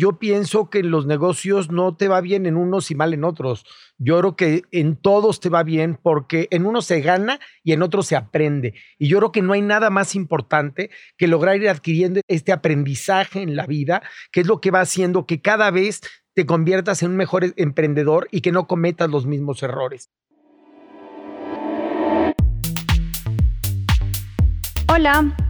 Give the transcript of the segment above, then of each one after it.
yo pienso que en los negocios no te va bien en unos y mal en otros. Yo creo que en todos te va bien porque en uno se gana y en otro se aprende. Y yo creo que no hay nada más importante que lograr ir adquiriendo este aprendizaje en la vida, que es lo que va haciendo que cada vez te conviertas en un mejor emprendedor y que no cometas los mismos errores. Hola.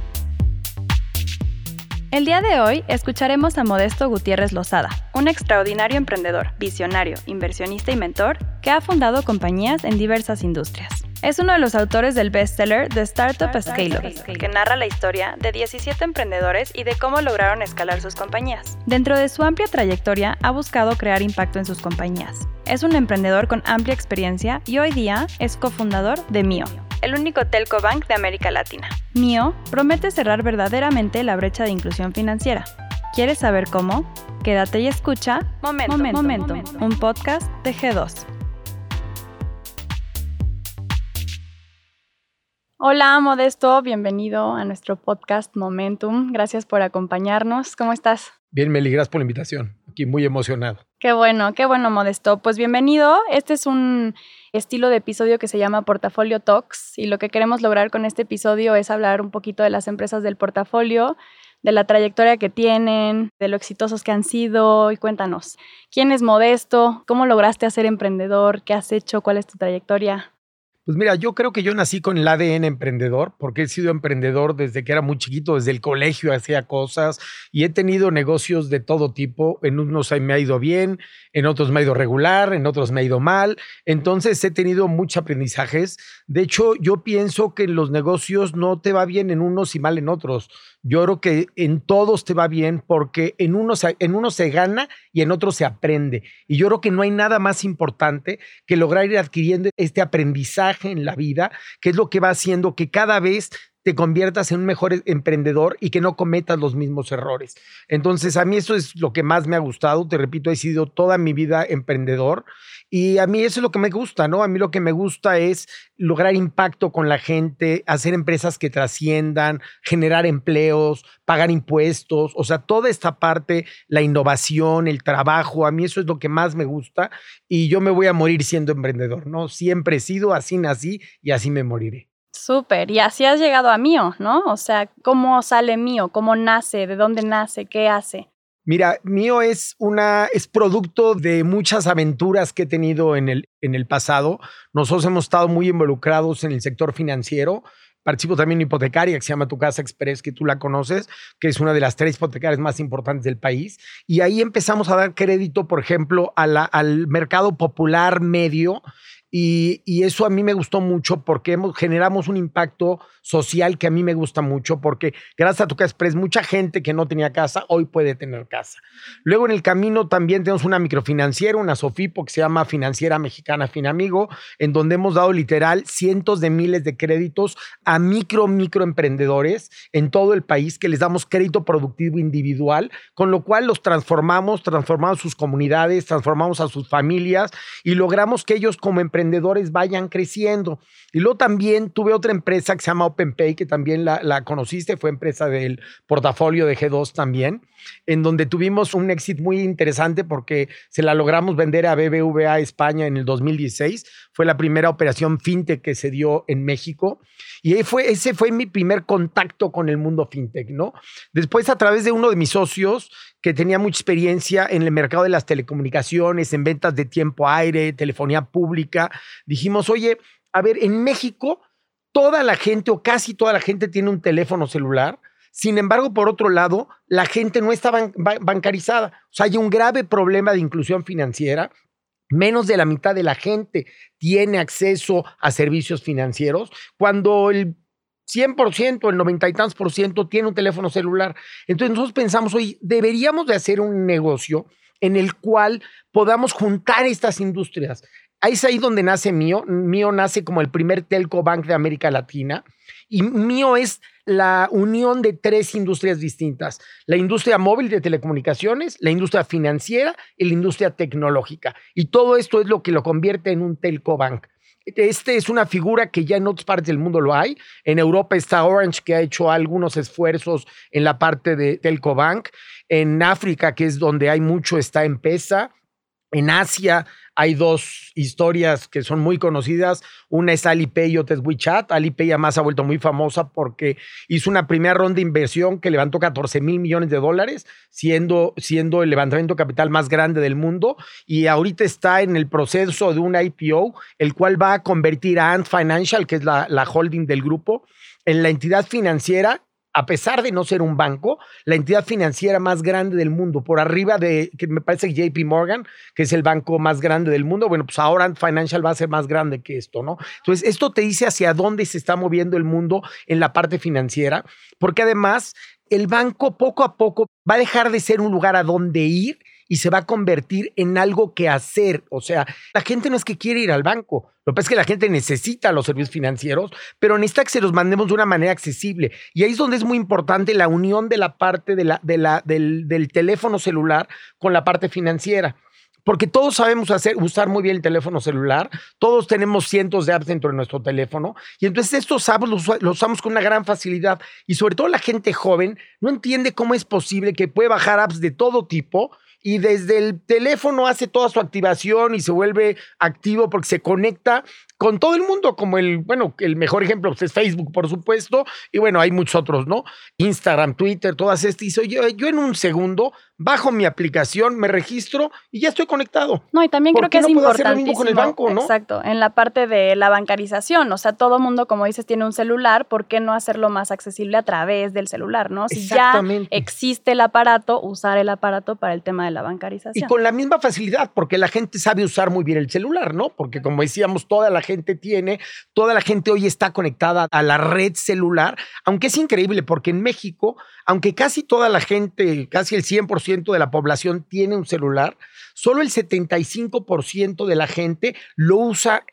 El día de hoy escucharemos a Modesto Gutiérrez Lozada, un extraordinario emprendedor, visionario, inversionista y mentor que ha fundado compañías en diversas industrias. Es uno de los autores del bestseller The Startup Scale Up, que narra la historia de 17 emprendedores y de cómo lograron escalar sus compañías. Dentro de su amplia trayectoria, ha buscado crear impacto en sus compañías. Es un emprendedor con amplia experiencia y hoy día es cofundador de Mio, el único telco bank de América Latina. Mio promete cerrar verdaderamente la brecha de inclusión financiera. ¿Quieres saber cómo? Quédate y escucha Momento, Momento, un podcast de G2. Hola, Modesto, bienvenido a nuestro podcast Momentum. Gracias por acompañarnos. ¿Cómo estás? Bien, Meli, gracias por la invitación. Aquí muy emocionado. Qué bueno, qué bueno, Modesto. Pues bienvenido. Este es un estilo de episodio que se llama Portafolio Talks y lo que queremos lograr con este episodio es hablar un poquito de las empresas del portafolio, de la trayectoria que tienen, de lo exitosos que han sido y cuéntanos, ¿quién es Modesto? ¿Cómo lograste ser emprendedor? ¿Qué has hecho? ¿Cuál es tu trayectoria? Pues mira, yo creo que yo nací con el ADN emprendedor, porque he sido emprendedor desde que era muy chiquito, desde el colegio hacía cosas y he tenido negocios de todo tipo. En unos me ha ido bien, en otros me ha ido regular, en otros me ha ido mal. Entonces he tenido muchos aprendizajes. De hecho, yo pienso que en los negocios no te va bien en unos y mal en otros. Yo creo que en todos te va bien porque en uno, se, en uno se gana y en otro se aprende. Y yo creo que no hay nada más importante que lograr ir adquiriendo este aprendizaje en la vida, que es lo que va haciendo que cada vez te conviertas en un mejor emprendedor y que no cometas los mismos errores. Entonces, a mí eso es lo que más me ha gustado. Te repito, he sido toda mi vida emprendedor y a mí eso es lo que me gusta, ¿no? A mí lo que me gusta es lograr impacto con la gente, hacer empresas que trasciendan, generar empleos, pagar impuestos, o sea, toda esta parte, la innovación, el trabajo, a mí eso es lo que más me gusta y yo me voy a morir siendo emprendedor, ¿no? Siempre he sido, así nací y así me moriré. Súper, y así has llegado a Mío, ¿no? O sea, ¿cómo sale Mío? ¿Cómo nace? ¿De dónde nace? ¿Qué hace? Mira, Mío es una es producto de muchas aventuras que he tenido en el, en el pasado. Nosotros hemos estado muy involucrados en el sector financiero. Participo también en hipotecaria que se llama Tu Casa Express, que tú la conoces, que es una de las tres hipotecarias más importantes del país. Y ahí empezamos a dar crédito, por ejemplo, a al mercado popular medio y, eso a mí me gustó mucho porque hemos, generamos un impacto social que a mí me gusta mucho porque gracias a tu Express mucha gente que no tenía casa hoy puede tener casa. Luego en el camino también tenemos una microfinanciera, una Sofipo que se llama Financiera Mexicana Finamigo, en donde hemos dado literal cientos de miles de créditos a micro, microemprendedores en todo el país que les damos crédito productivo individual, con lo cual los transformamos, transformamos sus comunidades, transformamos a sus familias y logramos que ellos como emprendedores vayan creciendo. Y luego también tuve otra empresa que se llama OpenPay, que también la, la conociste, fue empresa del portafolio de G2 también, en donde tuvimos un éxito muy interesante porque se la logramos vender a BBVA España en el 2016. Fue la primera operación fintech que se dio en México. Y ahí fue, ese fue mi primer contacto con el mundo fintech, ¿no? Después, a través de uno de mis socios, que tenía mucha experiencia en el mercado de las telecomunicaciones, en ventas de tiempo aire, telefonía pública, dijimos, oye, a ver, en México toda la gente o casi toda la gente tiene un teléfono celular. Sin embargo, por otro lado, la gente no está bancarizada. O sea, hay un grave problema de inclusión financiera. Menos de la mitad de la gente tiene acceso a servicios financieros, cuando el 100%, el 90 y tantos por ciento tiene un teléfono celular. Entonces nosotros pensamos, oye, deberíamos de hacer un negocio en el cual podamos juntar estas industrias. Ahí es ahí donde nace Mío. Mío nace como el primer telco bank de América Latina y Mío es la unión de tres industrias distintas. La industria móvil de telecomunicaciones, la industria financiera y la industria tecnológica. Y todo esto es lo que lo convierte en un telco bank. Este es una figura que ya en otras partes del mundo lo hay. En Europa está Orange, que ha hecho algunos esfuerzos en la parte de Telco Bank. En África, que es donde hay mucho, está Empesa. En Asia hay dos historias que son muy conocidas. Una es Alipay y otra es WeChat. Alipay además ha vuelto muy famosa porque hizo una primera ronda de inversión que levantó 14 mil millones de dólares, siendo, siendo el levantamiento capital más grande del mundo. Y ahorita está en el proceso de un IPO, el cual va a convertir a Ant Financial, que es la, la holding del grupo, en la entidad financiera a pesar de no ser un banco, la entidad financiera más grande del mundo, por arriba de, que me parece JP Morgan, que es el banco más grande del mundo, bueno, pues ahora Financial va a ser más grande que esto, ¿no? Entonces, esto te dice hacia dónde se está moviendo el mundo en la parte financiera, porque además el banco poco a poco va a dejar de ser un lugar a donde ir y se va a convertir en algo que hacer. O sea, la gente no es que quiere ir al banco. Lo que pasa es que la gente necesita los servicios financieros, pero necesita que se los mandemos de una manera accesible. Y ahí es donde es muy importante la unión de la parte de la, de la, del, del teléfono celular con la parte financiera porque todos sabemos hacer, usar muy bien el teléfono celular, todos tenemos cientos de apps dentro de nuestro teléfono, y entonces estos apps los, los, usamos con una gran facilidad, y sobre todo la gente joven no entiende cómo es posible que puede bajar apps de todo tipo y desde el teléfono hace toda su activación y se vuelve activo porque se conecta con todo el mundo, como el, bueno, el mejor ejemplo pues, es Facebook, por supuesto, y bueno, hay muchos otros, ¿no? Instagram, Twitter, todas estas. Y yo, yo en un segundo bajo mi aplicación, me registro y ya estoy conectado. No, y también creo que es importantísimo. Con el banco, ¿no? Exacto, en la parte de la bancarización, o sea, todo mundo, como dices, tiene un celular, ¿por qué no hacerlo más accesible a través del celular, no? Si ya existe el aparato, usar el aparato para el tema de la bancarización. Y con la misma facilidad, porque la gente sabe usar muy bien el celular, ¿no? Porque como decíamos, toda la gente tiene, toda la gente hoy está conectada a la red celular, aunque es increíble porque en México, aunque casi toda la gente, casi el 100% de la población tiene un celular, solo el 75% de la gente lo usa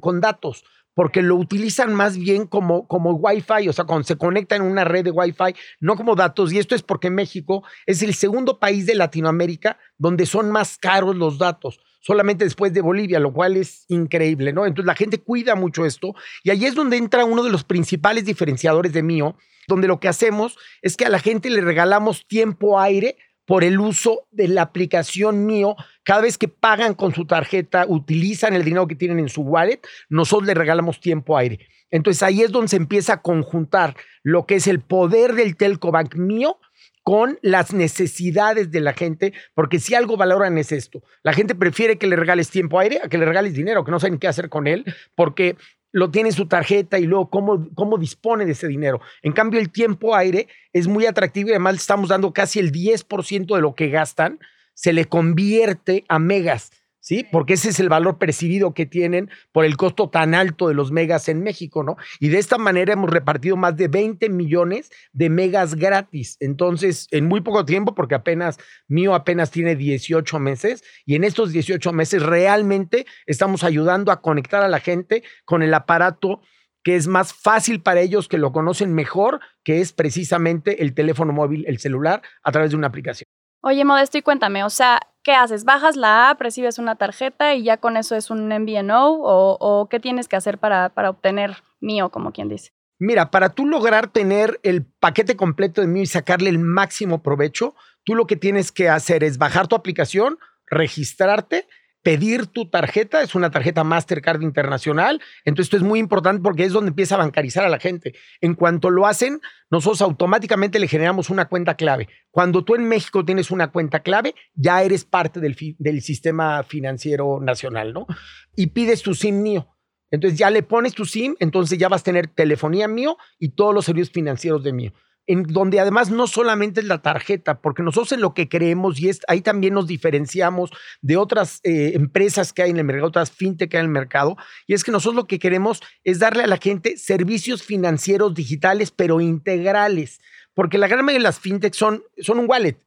con datos porque lo utilizan más bien como, como Wi-Fi, o sea, cuando se conecta en una red de Wi-Fi, no como datos. Y esto es porque México es el segundo país de Latinoamérica donde son más caros los datos solamente después de Bolivia, lo cual es increíble, ¿no? Entonces la gente cuida mucho esto y ahí es donde entra uno de los principales diferenciadores de Mío, donde lo que hacemos es que a la gente le regalamos tiempo aire por el uso de la aplicación Mío. Cada vez que pagan con su tarjeta, utilizan el dinero que tienen en su wallet, nosotros le regalamos tiempo aire. Entonces ahí es donde se empieza a conjuntar lo que es el poder del Telco Bank Mío con las necesidades de la gente, porque si algo valoran es esto. La gente prefiere que le regales tiempo aire a que le regales dinero, que no saben qué hacer con él, porque lo tiene en su tarjeta y luego cómo, cómo dispone de ese dinero. En cambio, el tiempo aire es muy atractivo y además estamos dando casi el 10% de lo que gastan, se le convierte a megas. ¿Sí? Porque ese es el valor percibido que tienen por el costo tan alto de los megas en México, ¿no? Y de esta manera hemos repartido más de 20 millones de megas gratis. Entonces, en muy poco tiempo, porque apenas, mío apenas tiene 18 meses, y en estos 18 meses realmente estamos ayudando a conectar a la gente con el aparato que es más fácil para ellos, que lo conocen mejor, que es precisamente el teléfono móvil, el celular, a través de una aplicación. Oye, Modesto, y cuéntame, o sea, ¿qué haces? ¿Bajas la app, recibes una tarjeta y ya con eso es un MVNO? ¿O, o qué tienes que hacer para, para obtener mío, como quien dice? Mira, para tú lograr tener el paquete completo de mío y sacarle el máximo provecho, tú lo que tienes que hacer es bajar tu aplicación, registrarte pedir tu tarjeta, es una tarjeta Mastercard internacional, entonces esto es muy importante porque es donde empieza a bancarizar a la gente. En cuanto lo hacen, nosotros automáticamente le generamos una cuenta clave. Cuando tú en México tienes una cuenta clave, ya eres parte del, sistema financiero nacional, ¿no? Y pides tu SIM mío. Entonces ya le pones tu SIM, entonces ya vas a tener telefonía mío y todos los servicios financieros de mío en donde además no solamente es la tarjeta, porque nosotros en lo que creemos y es ahí también nos diferenciamos de otras eh, empresas que hay en el mercado, otras fintech que hay en el mercado, y es que nosotros lo que queremos es darle a la gente servicios financieros digitales, pero integrales, porque la gran mayoría de las fintech son, son un wallet.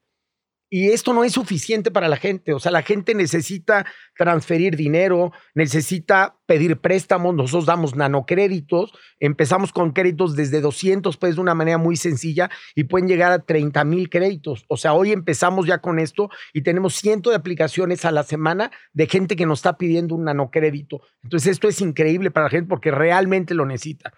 Y esto no es suficiente para la gente. O sea, la gente necesita transferir dinero, necesita pedir préstamos. Nosotros damos nanocréditos. Empezamos con créditos desde 200 pesos de una manera muy sencilla y pueden llegar a 30 mil créditos. O sea, hoy empezamos ya con esto y tenemos cientos de aplicaciones a la semana de gente que nos está pidiendo un nanocrédito. Entonces, esto es increíble para la gente porque realmente lo necesita.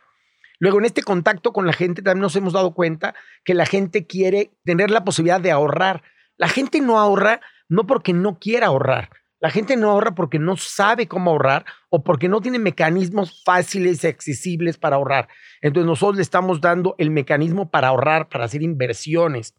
Luego, en este contacto con la gente, también nos hemos dado cuenta que la gente quiere tener la posibilidad de ahorrar. La gente no ahorra no porque no quiera ahorrar. La gente no ahorra porque no sabe cómo ahorrar o porque no tiene mecanismos fáciles y accesibles para ahorrar. Entonces nosotros le estamos dando el mecanismo para ahorrar, para hacer inversiones.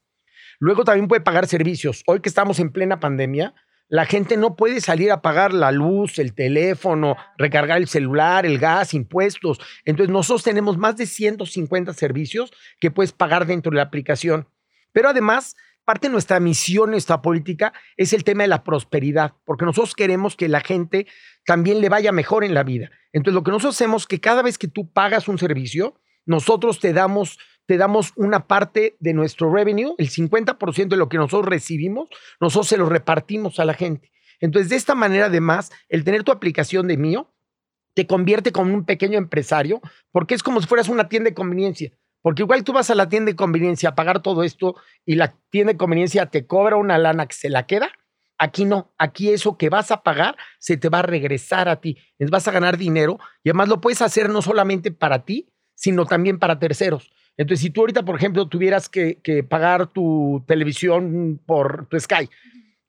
Luego también puede pagar servicios. Hoy que estamos en plena pandemia, la gente no puede salir a pagar la luz, el teléfono, recargar el celular, el gas, impuestos. Entonces nosotros tenemos más de 150 servicios que puedes pagar dentro de la aplicación. Pero además parte de nuestra misión, nuestra política, es el tema de la prosperidad, porque nosotros queremos que la gente también le vaya mejor en la vida. Entonces, lo que nosotros hacemos es que cada vez que tú pagas un servicio, nosotros te damos, te damos una parte de nuestro revenue, el 50% de lo que nosotros recibimos, nosotros se lo repartimos a la gente. Entonces, de esta manera, además, el tener tu aplicación de mío te convierte como un pequeño empresario, porque es como si fueras una tienda de conveniencia. Porque igual tú vas a la tienda de conveniencia a pagar todo esto y la tienda de conveniencia te cobra una lana que se la queda. Aquí no, aquí eso que vas a pagar se te va a regresar a ti. Vas a ganar dinero y además lo puedes hacer no solamente para ti, sino también para terceros. Entonces, si tú ahorita, por ejemplo, tuvieras que, pagar tu televisión por tu Sky,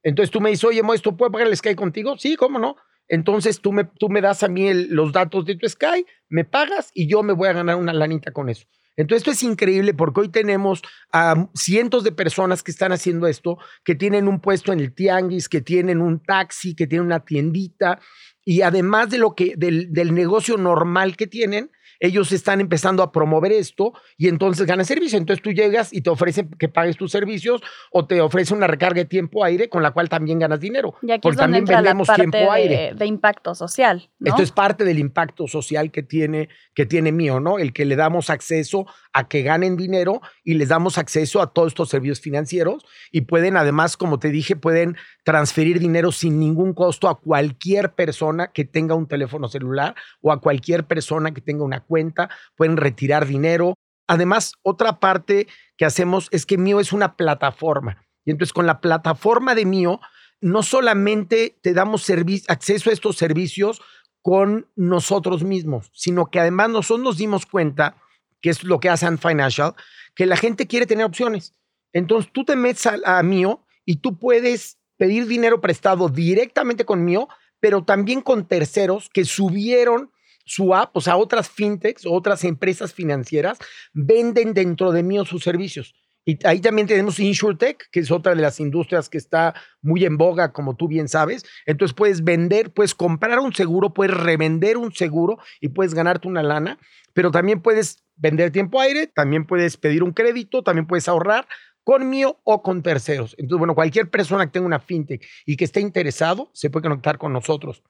entonces tú me dices, oye, ¿esto puedo pagar el Sky contigo? Sí, ¿cómo no? Entonces tú me, tú me das a mí los datos de tu Sky, me pagas y yo me voy a ganar una lanita con eso. Entonces, esto es increíble porque hoy tenemos a cientos de personas que están haciendo esto, que tienen un puesto en el tianguis, que tienen un taxi, que tienen una tiendita y además de lo que del, del negocio normal que tienen, ellos están empezando a promover esto y entonces ganan servicio. Entonces tú llegas y te ofrecen que pagues tus servicios o te ofrecen una recarga de tiempo aire con la cual también ganas dinero. Y aquí porque también vendemos tiempo de, aire. De impacto social. Esto es parte del impacto social que tiene, que tiene mío, ¿no? El que le damos acceso a que ganen dinero y les damos acceso a todos estos servicios financieros y pueden además, como te dije, pueden transferir dinero sin ningún costo a cualquier persona que tenga un teléfono celular o a cualquier persona que tenga una cuenta, pueden retirar dinero. Además, otra parte que hacemos es que Mío es una plataforma. Y entonces con la plataforma de Mío, no solamente te damos acceso a estos servicios con nosotros mismos, sino que además nosotros nos dimos cuenta, que es lo que hace Ant Financial, que la gente quiere tener opciones. Entonces tú te metes a, a Mío y tú puedes pedir dinero prestado directamente con Mío, pero también con terceros que subieron su app, o sea, otras fintechs, otras empresas financieras venden dentro de mío sus servicios. Y ahí también tenemos InsurTech, que es otra de las industrias que está muy en boga, como tú bien sabes. Entonces puedes vender, puedes comprar un seguro, puedes revender un seguro y puedes ganarte una lana, pero también puedes vender tiempo aire, también puedes pedir un crédito, también puedes ahorrar con mío o con terceros. Entonces, bueno, cualquier persona que tenga una fintech y que esté interesado se puede conectar con nosotros.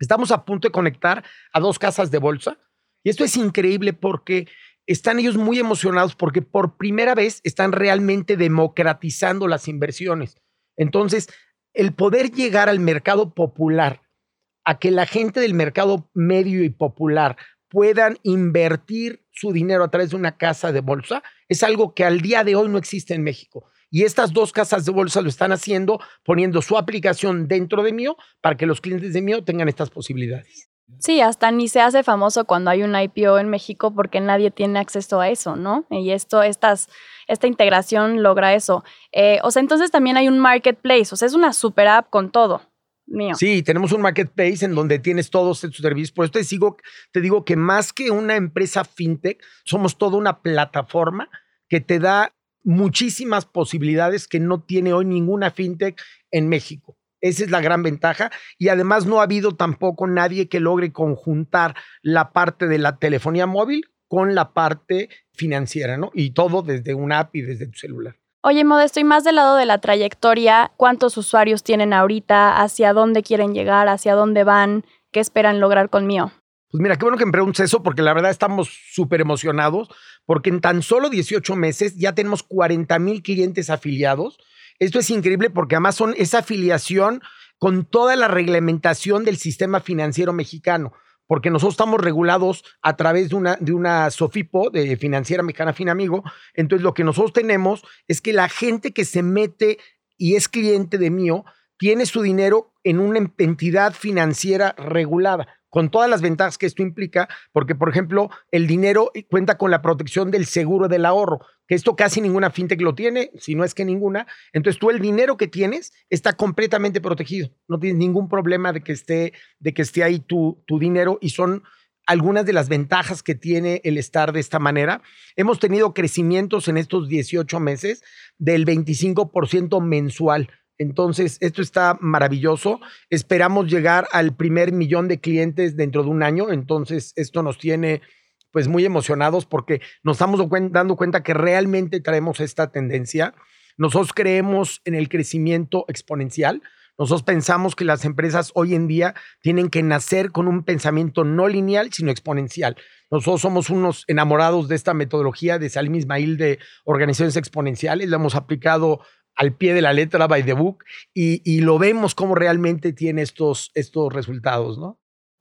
Estamos a punto de conectar a dos casas de bolsa y esto es increíble porque están ellos muy emocionados porque por primera vez están realmente democratizando las inversiones. Entonces, el poder llegar al mercado popular, a que la gente del mercado medio y popular puedan invertir su dinero a través de una casa de bolsa, es algo que al día de hoy no existe en México. Y estas dos casas de bolsa lo están haciendo poniendo su aplicación dentro de Mío para que los clientes de Mío tengan estas posibilidades. Sí, hasta ni se hace famoso cuando hay un IPO en México porque nadie tiene acceso a eso, ¿no? Y esto, estas, esta integración logra eso. Eh, o sea, entonces también hay un marketplace, o sea, es una super app con todo. Sí, tenemos un marketplace en donde tienes todos estos servicios. Por eso te digo, te digo que más que una empresa fintech, somos toda una plataforma que te da muchísimas posibilidades que no tiene hoy ninguna fintech en México. Esa es la gran ventaja. Y además no ha habido tampoco nadie que logre conjuntar la parte de la telefonía móvil con la parte financiera, ¿no? Y todo desde una app y desde tu celular. Oye, Modesto, y más del lado de la trayectoria, ¿cuántos usuarios tienen ahorita? ¿Hacia dónde quieren llegar? ¿Hacia dónde van? ¿Qué esperan lograr con Mío? Pues mira, qué bueno que me preguntes eso, porque la verdad estamos súper emocionados, porque en tan solo 18 meses ya tenemos 40 mil clientes afiliados Esto es increíble porque además son esa afiliación con toda la reglamentación del sistema financiero mexicano porque nosotros estamos regulados a través de una, de una SOFIPO, de Financiera Mexicana Finamigo. Entonces, lo que nosotros tenemos es que la gente que se mete y es cliente de mío tiene su dinero en una entidad financiera regulada con todas las ventajas que esto implica, porque, por ejemplo, el dinero cuenta con la protección del seguro del ahorro, que esto casi ninguna fintech lo tiene, si no es que ninguna. Entonces, tú el dinero que tienes está completamente protegido. No tienes ningún problema de que esté, de que esté ahí tu, tu dinero y son algunas de las ventajas que tiene el estar de esta manera. Hemos tenido crecimientos en estos 18 meses del 25% mensual. Entonces, esto está maravilloso. Esperamos llegar al primer millón de clientes dentro de un año. Entonces, esto nos tiene pues muy emocionados porque nos estamos dando cuenta que realmente traemos esta tendencia. Nosotros creemos en el crecimiento exponencial. Nosotros pensamos que las empresas hoy en día tienen que nacer con un pensamiento no lineal, sino exponencial. Nosotros somos unos enamorados de esta metodología de Salim Ismail de organizaciones exponenciales. La hemos aplicado al pie de la letra, by the book, y, lo vemos como realmente tiene estos, estos resultados, ¿no?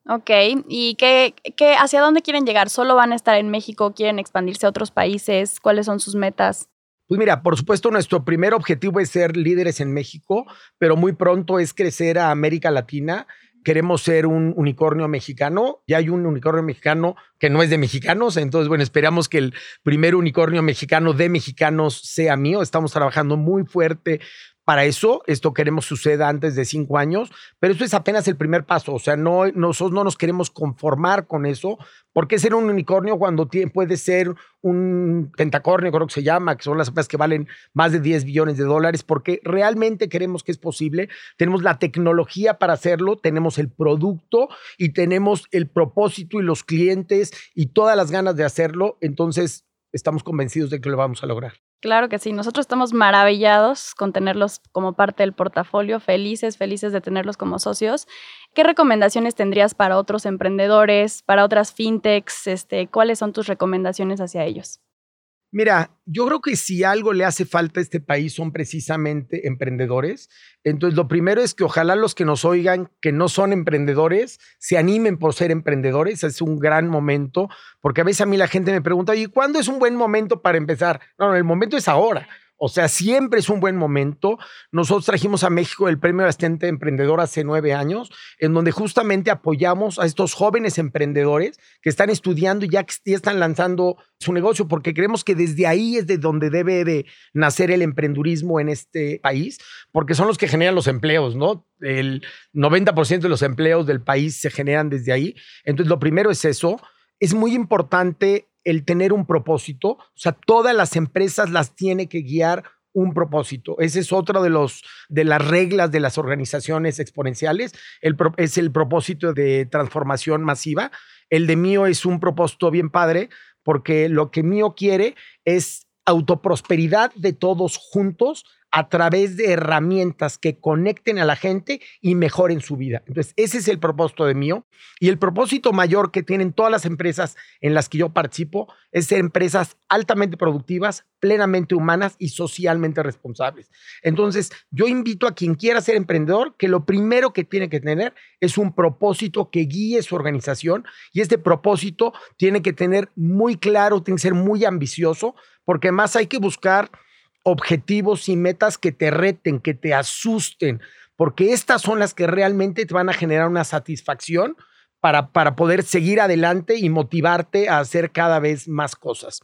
Ok, ¿y qué, qué, hacia dónde quieren llegar? ¿Solo van a estar en México? ¿Quieren expandirse a otros países? ¿Cuáles son sus metas? Pues mira, por supuesto, nuestro primer objetivo es ser líderes en México, pero muy pronto es crecer a América Latina queremos ser un unicornio mexicano. Ya hay un unicornio mexicano que no es de mexicanos, entonces, bueno, esperamos que el primer unicornio mexicano de mexicanos sea mío. Estamos trabajando muy fuerte para eso, esto queremos suceda antes de cinco años, pero esto es apenas el primer paso. O sea, no, nosotros no nos queremos conformar con eso. ¿Por qué ser un unicornio cuando puede ser un pentacornio, creo que se llama, que son las empresas que valen más de 10 billones de dólares? Porque realmente queremos que es posible. Tenemos la tecnología para hacerlo, tenemos el producto y tenemos el propósito y los clientes y todas las ganas de hacerlo. Entonces, estamos convencidos de que lo vamos a lograr. Claro que sí, nosotros estamos maravillados con tenerlos como parte del portafolio, felices, felices de tenerlos como socios. ¿Qué recomendaciones tendrías para otros emprendedores, para otras fintechs? Este, ¿Cuáles son tus recomendaciones hacia ellos? Mira, yo creo que si algo le hace falta a este país son precisamente emprendedores. Entonces, lo primero es que ojalá los que nos oigan, que no son emprendedores, se animen por ser emprendedores. Es un gran momento, porque a veces a mí la gente me pregunta, ¿y cuándo es un buen momento para empezar? No, no, el momento es ahora. O sea, siempre es un buen momento. Nosotros trajimos a México el Premio Bastante Emprendedor hace nueve años, en donde justamente apoyamos a estos jóvenes emprendedores que están estudiando y ya, ya están lanzando su negocio, porque creemos que desde ahí es de donde debe de nacer el emprendurismo en este país, porque son los que generan los empleos, ¿no? El 90% de los empleos del país se generan desde ahí. Entonces, lo primero es eso. Es muy importante el tener un propósito. O sea, todas las empresas las tiene que guiar un propósito. Ese es otro de, los, de las reglas de las organizaciones exponenciales. Es el propósito de transformación masiva. El de mío es un propósito bien padre porque lo que mío quiere es autoprosperidad de todos juntos a través de herramientas que conecten a la gente y mejoren su vida. Entonces, ese es el propósito de mío. Y el propósito mayor que tienen todas las empresas en las que yo participo es ser empresas altamente productivas, plenamente humanas y socialmente responsables. Entonces, yo invito a quien quiera ser emprendedor que lo primero que tiene que tener es un propósito que guíe su organización y este propósito tiene que tener muy claro, tiene que ser muy ambicioso, porque más hay que buscar objetivos y metas que te reten, que te asusten, porque estas son las que realmente te van a generar una satisfacción para, para poder seguir adelante y motivarte a hacer cada vez más cosas.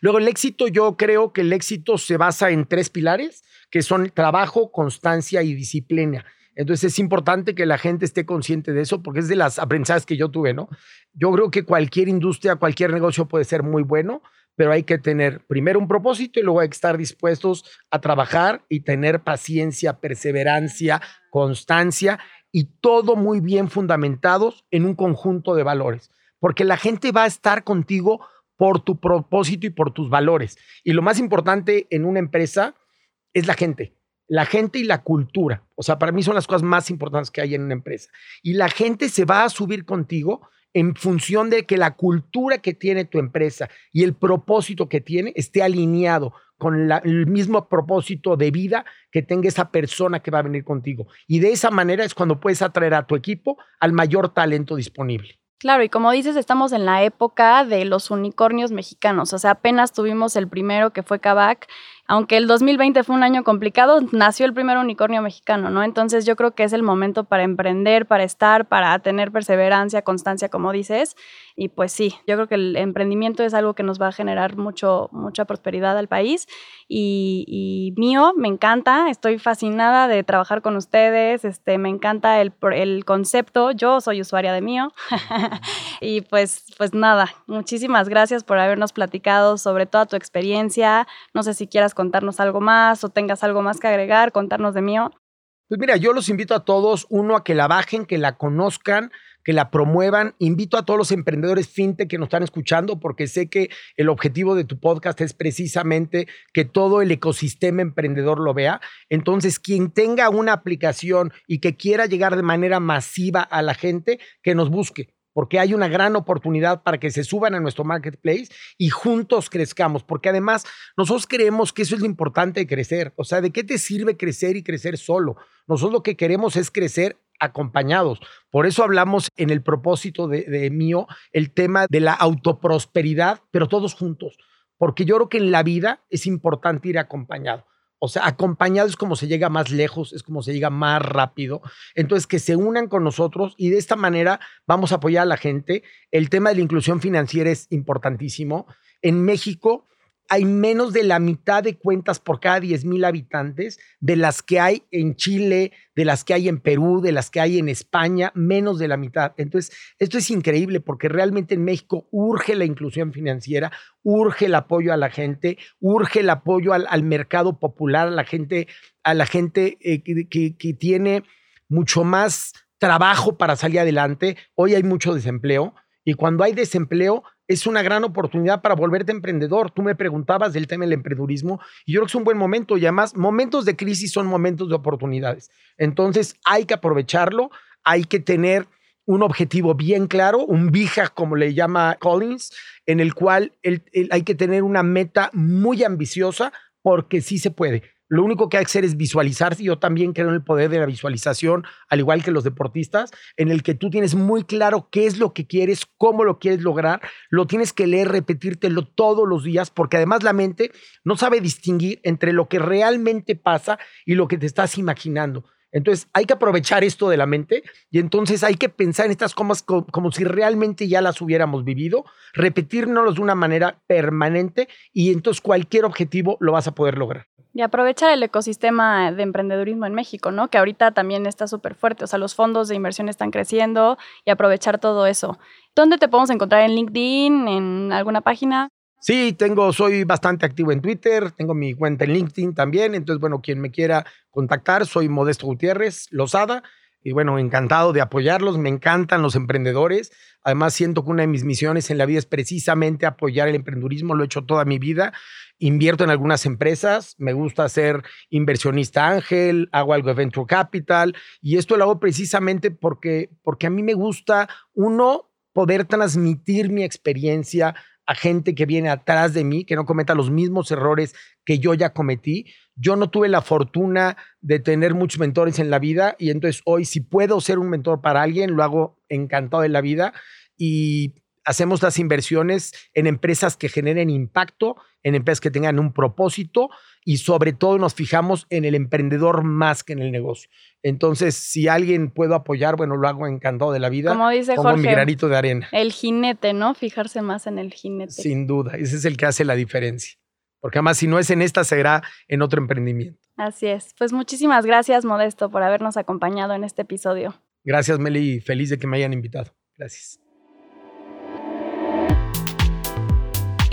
Luego, el éxito, yo creo que el éxito se basa en tres pilares, que son trabajo, constancia y disciplina. Entonces es importante que la gente esté consciente de eso porque es de las aprendizajes que yo tuve, ¿no? Yo creo que cualquier industria, cualquier negocio puede ser muy bueno, pero hay que tener primero un propósito y luego hay que estar dispuestos a trabajar y tener paciencia, perseverancia, constancia y todo muy bien fundamentados en un conjunto de valores, porque la gente va a estar contigo por tu propósito y por tus valores. Y lo más importante en una empresa es la gente, la gente y la cultura. O sea, para mí son las cosas más importantes que hay en una empresa. Y la gente se va a subir contigo en función de que la cultura que tiene tu empresa y el propósito que tiene esté alineado con el mismo propósito de vida que tenga esa persona que va a venir contigo. Y de esa manera es cuando puedes atraer a tu equipo al mayor talento disponible. Claro, y como dices, estamos en la época de los unicornios mexicanos. O sea, apenas tuvimos el primero que fue Kavak aunque el 2020 fue un año complicado, nació el primer unicornio mexicano, ¿no? Entonces yo creo que es el momento para emprender, para estar, para tener perseverancia, constancia, como dices. Y pues sí, yo creo que el emprendimiento es algo que nos va a generar mucho, mucha prosperidad al país. Y, mío, me encanta, estoy fascinada de trabajar con ustedes, este, me encanta el, el concepto, yo soy usuaria de mío. y pues, pues nada, muchísimas gracias por habernos platicado sobre toda tu experiencia. No sé si quieras contarnos algo más o tengas algo más que agregar, contarnos de mío. Pues mira, yo los invito a todos, uno, a que la bajen, que la conozcan, que la promuevan. Invito a todos los emprendedores fintech que nos están escuchando, porque sé que el objetivo de tu podcast es precisamente que todo el ecosistema emprendedor lo vea. Entonces, quien tenga una aplicación y que quiera llegar de manera masiva a la gente, que nos busque porque hay una gran oportunidad para que se suban a nuestro marketplace y juntos crezcamos, porque además nosotros creemos que eso es lo importante de crecer. O sea, ¿de qué te sirve crecer y crecer solo? Nosotros lo que queremos es crecer acompañados. Por eso hablamos en el propósito de, de mío el tema de la autoprosperidad, pero todos juntos, porque yo creo que en la vida es importante ir acompañado. O sea, acompañado es como se llega más lejos, es como se llega más rápido. Entonces, que se unan con nosotros y de esta manera vamos a apoyar a la gente. El tema de la inclusión financiera es importantísimo. En México, hay menos de la mitad de cuentas por cada 10 mil habitantes de las que hay en Chile, de las que hay en Perú, de las que hay en España, menos de la mitad. Entonces, esto es increíble porque realmente en México urge la inclusión financiera, urge el apoyo a la gente, urge el apoyo al, mercado popular, a la gente, a la gente eh, que, que tiene mucho más trabajo para salir adelante. Hoy hay mucho desempleo y cuando hay desempleo, es una gran oportunidad para volverte emprendedor. Tú me preguntabas del tema del emprendedurismo y yo creo que es un buen momento y además momentos de crisis son momentos de oportunidades. Entonces hay que aprovecharlo, hay que tener un objetivo bien claro, un VIJA como le llama Collins, en el cual hay que tener una meta muy ambiciosa porque sí se puede. Lo único que hay que hacer es visualizarse. Yo también creo en el poder de la visualización, al igual que los deportistas, en el que tú tienes muy claro qué es lo que quieres, cómo lo quieres lograr. Lo tienes que leer, repetírtelo todos los días, porque además la mente no sabe distinguir entre lo que realmente pasa y lo que te estás imaginando. Entonces hay que aprovechar esto de la mente y entonces hay que pensar en estas cosas como, como si realmente ya las hubiéramos vivido, repetirnos de una manera permanente y entonces cualquier objetivo lo vas a poder lograr. Y aprovechar el ecosistema de emprendedurismo en México, ¿no? Que ahorita también está súper fuerte. O sea, los fondos de inversión están creciendo y aprovechar todo eso. ¿Dónde te podemos encontrar? ¿En LinkedIn? ¿En alguna página? Sí, tengo, soy bastante activo en Twitter, tengo mi cuenta en LinkedIn también. Entonces, bueno, quien me quiera contactar, soy Modesto Gutiérrez Lozada. Y bueno, encantado de apoyarlos. Me encantan los emprendedores. Además, siento que una de mis misiones en la vida es precisamente apoyar el emprendurismo. Lo he hecho toda mi vida invierto en algunas empresas, me gusta ser inversionista ángel, hago algo de venture capital y esto lo hago precisamente porque, porque a mí me gusta, uno, poder transmitir mi experiencia a gente que viene atrás de mí, que no cometa los mismos errores que yo ya cometí. Yo no tuve la fortuna de tener muchos mentores en la vida y entonces hoy si puedo ser un mentor para alguien, lo hago encantado de la vida y hacemos las inversiones en empresas que generen impacto, en empresas que tengan un propósito y sobre todo nos fijamos en el emprendedor más que en el negocio. Entonces, si alguien puedo apoyar, bueno, lo hago encantado de la vida. Como dice Jorge, mi granito de arena. El jinete, ¿no? Fijarse más en el jinete. Sin duda, ese es el que hace la diferencia. Porque además, si no es en esta, será en otro emprendimiento. Así es. Pues muchísimas gracias, Modesto, por habernos acompañado en este episodio. Gracias, Meli. Feliz de que me hayan invitado. Gracias.